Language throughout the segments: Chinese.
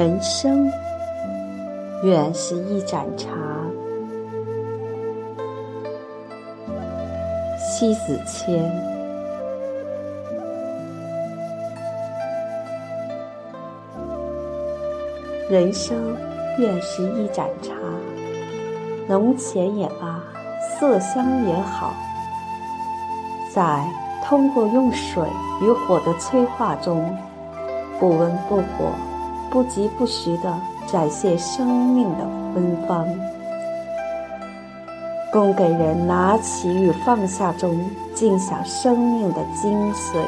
人生原是一盏茶。西子谦。人生原是一盏茶，浓浅也罢，色香也好，在通过用水与火的催化中，不温不火。不疾不徐地展现生命的芬芳，供给人拿起与放下中尽享生命的精髓，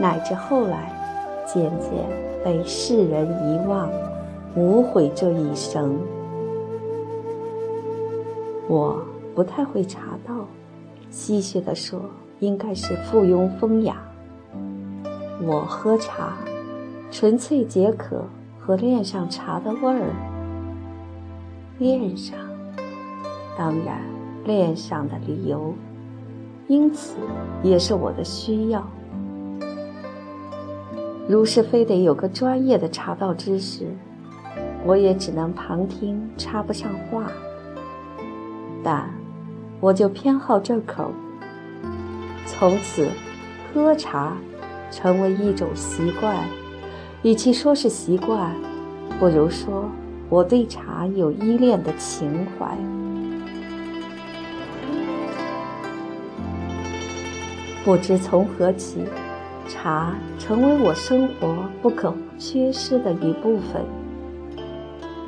乃至后来渐渐被世人遗忘，无悔这一生。我不太会茶道，戏谑地说，应该是附庸风雅。我喝茶。纯粹解渴和恋上茶的味儿，恋上，当然恋上的理由，因此也是我的需要。如是非得有个专业的茶道知识，我也只能旁听，插不上话。但我就偏好这口，从此喝茶成为一种习惯。与其说是习惯，不如说我对茶有依恋的情怀。不知从何起，茶成为我生活不可缺失的一部分。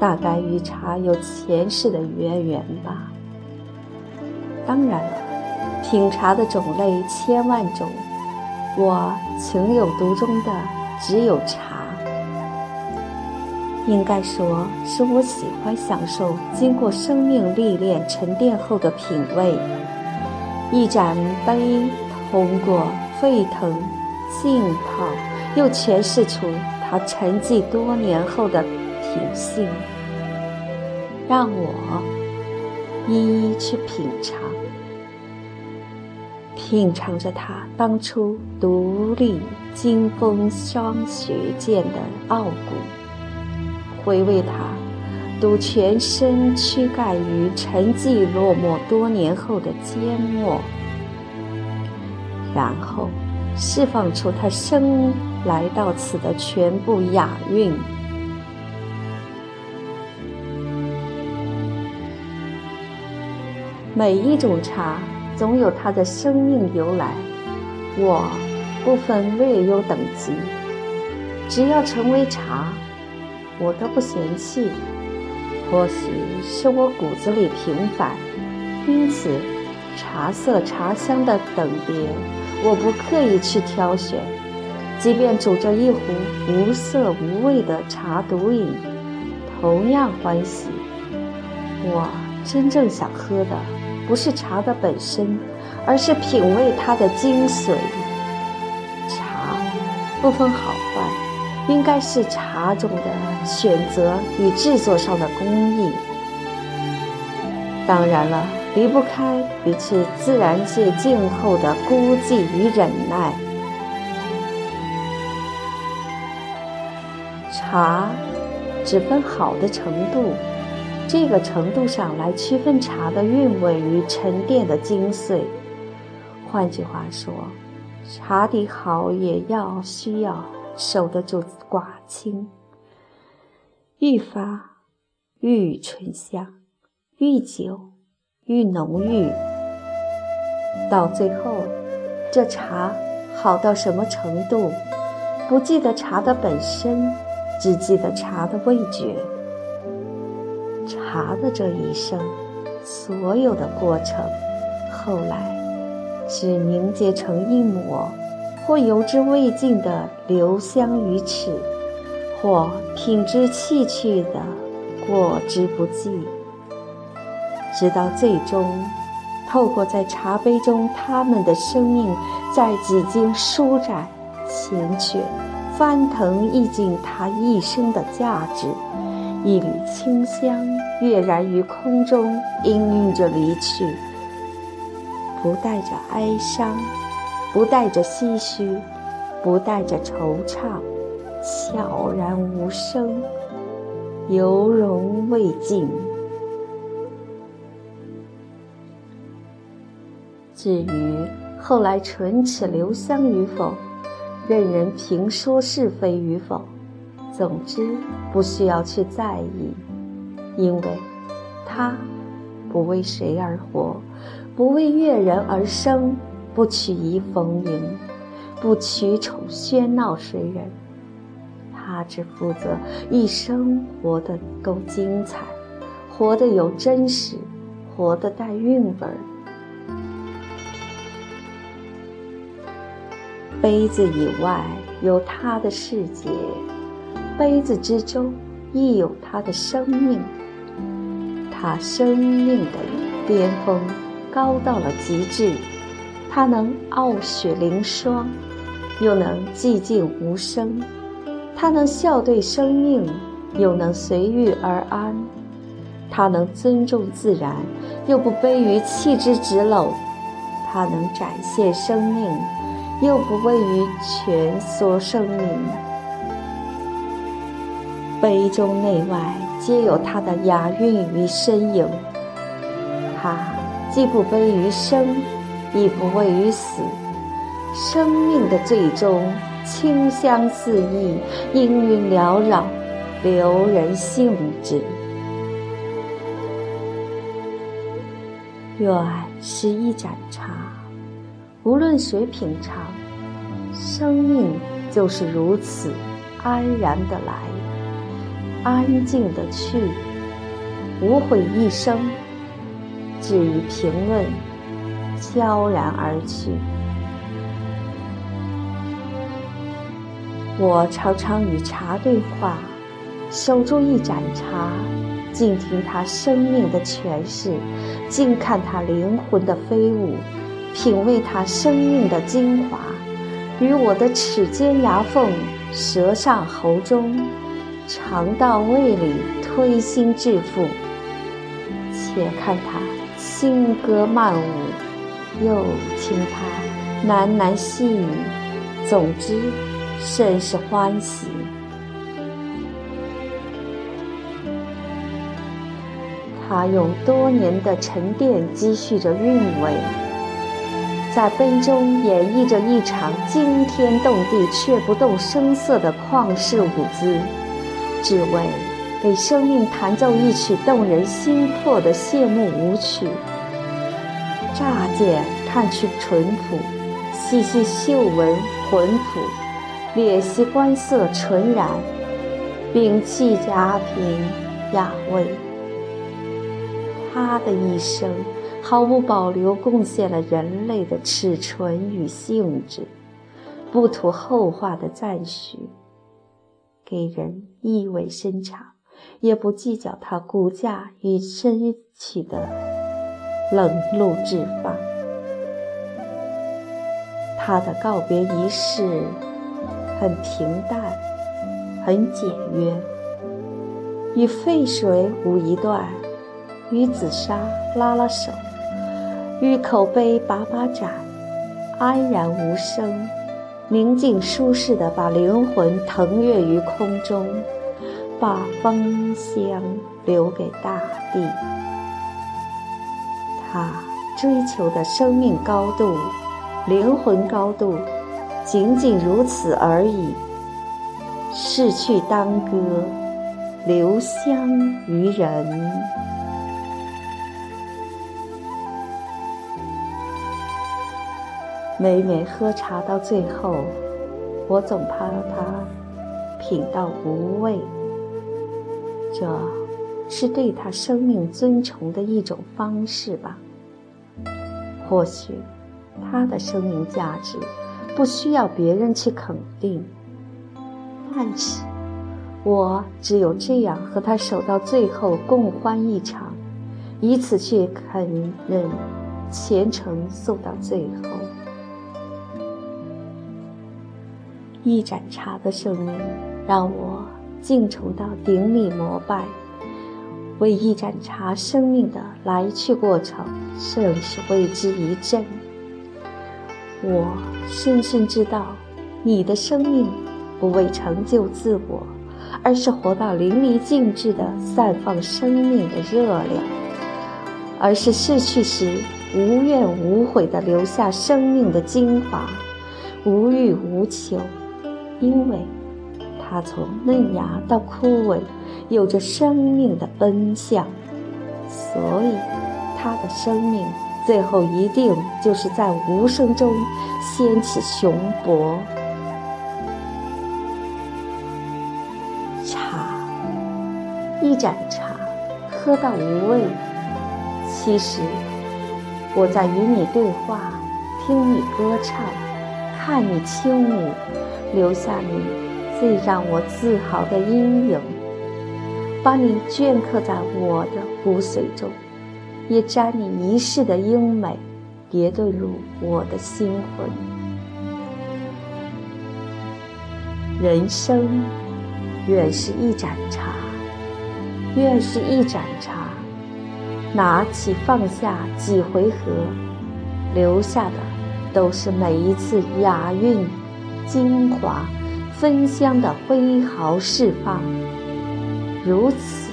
大概与茶有前世的渊源吧。当然了，品茶的种类千万种，我情有独钟的只有茶。应该说，是我喜欢享受经过生命历练沉淀后的品味。一盏杯通过沸腾、浸泡，又诠释出它沉寂多年后的品性。让我一一去品尝，品尝着它当初独立经风霜雪剑的傲骨。回味它，赌全身躯干于沉寂落寞多年后的缄默，然后释放出它生来到此的全部雅韵。每一种茶总有它的生命由来，我不分略优等级，只要成为茶。我都不嫌弃，或许是我骨子里平凡，因此茶色茶香的等别，我不刻意去挑选。即便煮着一壶无色无味的茶独饮，同样欢喜。我真正想喝的，不是茶的本身，而是品味它的精髓。茶不分好坏。应该是茶种的选择与制作上的工艺。当然了，离不开与其自然界静候的孤寂与忍耐。茶只分好的程度，这个程度上来区分茶的韵味与沉淀的精髓。换句话说，茶底好也要需要。守得住寡清，愈发愈醇香，愈久愈浓郁。到最后，这茶好到什么程度？不记得茶的本身，只记得茶的味觉。茶的这一生，所有的过程，后来只凝结成一抹。或油之未尽的留香于齿，或品之弃去的过之不计，直到最终，透过在茶杯中他们的生命，在几经舒展、缱绻、翻腾，意境他一生的价值，一缕清香跃然于空中，氤氲着离去，不带着哀伤。不带着唏嘘，不带着惆怅，悄然无声。犹容未尽。至于后来唇齿留香与否，任人评说是非与否，总之不需要去在意，因为他不为谁而活，不为悦人而生，不取仪逢迎，不取宠喧闹谁人。他只负责一生活得够精彩，活得有真实，活得带韵味儿。杯子以外有他的世界，杯子之中亦有他的生命。他生命的巅峰高到了极致，他能傲雪凌霜，又能寂静无声；他能笑对生命，又能随遇而安；他能尊重自然，又不卑于弃之直篓；他能展现生命。又不畏于蜷缩生命，杯中内外皆有它的雅韵与身影。它既不卑于生，亦不畏于死。生命的最终，清香四溢，氤氲缭绕，留人兴致。愿是一盏茶。无论谁品尝，生命就是如此安然的来，安静的去，无悔一生。至于评论，悄然而去。我常常与茶对话，守住一盏茶，静听它生命的诠释，静看它灵魂的飞舞。品味它生命的精华，与我的齿间牙缝、舌上喉中、肠道胃里推心置腹。且看它轻歌曼舞，又听他喃喃细语，总之，甚是欢喜。他用多年的沉淀积蓄着韵味。在杯中演绎着一场惊天动地却不动声色的旷世舞姿，只为给生命弹奏一曲动人心魄的谢幕舞曲。乍见看去淳朴，细细嗅闻浑朴，略悉观色纯然，摒弃佳品雅味。他的一生。毫无保留贡献了人类的齿唇与性质，不图后话的赞许，给人意味深长，也不计较他骨架与身体的冷露置放。他的告别仪式很平淡，很简约，与沸水舞一段，与紫砂拉拉手。与口碑把把盏，安然无声，宁静舒适的把灵魂腾跃于空中，把芳香留给大地。他追求的生命高度、灵魂高度，仅仅如此而已。逝去当歌，留香于人。每每喝茶到最后，我总怕他品到无味。这是对他生命尊崇的一种方式吧？或许他的生命价值不需要别人去肯定，但是我只有这样和他守到最后，共欢一场，以此去肯认虔诚送到最后。一盏茶的生命，让我敬崇到顶礼膜拜。为一盏茶生命的来去过程，甚是为之一振。我深深知道，你的生命不为成就自我，而是活到淋漓尽致的散放生命的热量，而是逝去时无怨无悔的留下生命的精华，无欲无求，因为它从嫩芽到枯萎，有着生命的奔向，所以它的生命最后一定就是在无声中掀起雄勃。茶一盏茶，喝到无味。其实，我在与你对话，听你歌唱，看你轻舞，留下你最让我自豪的阴影，把你镌刻在我的骨髓中，也沾你一世的英美，叠对入我的心魂。人生，原是一盏茶。愿是一盏茶，拿起放下几回合，留下的都是每一次雅韵、精华、芬香的挥毫释放。如此，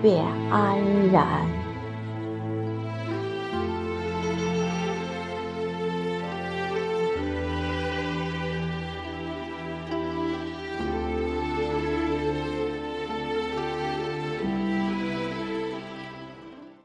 便安然。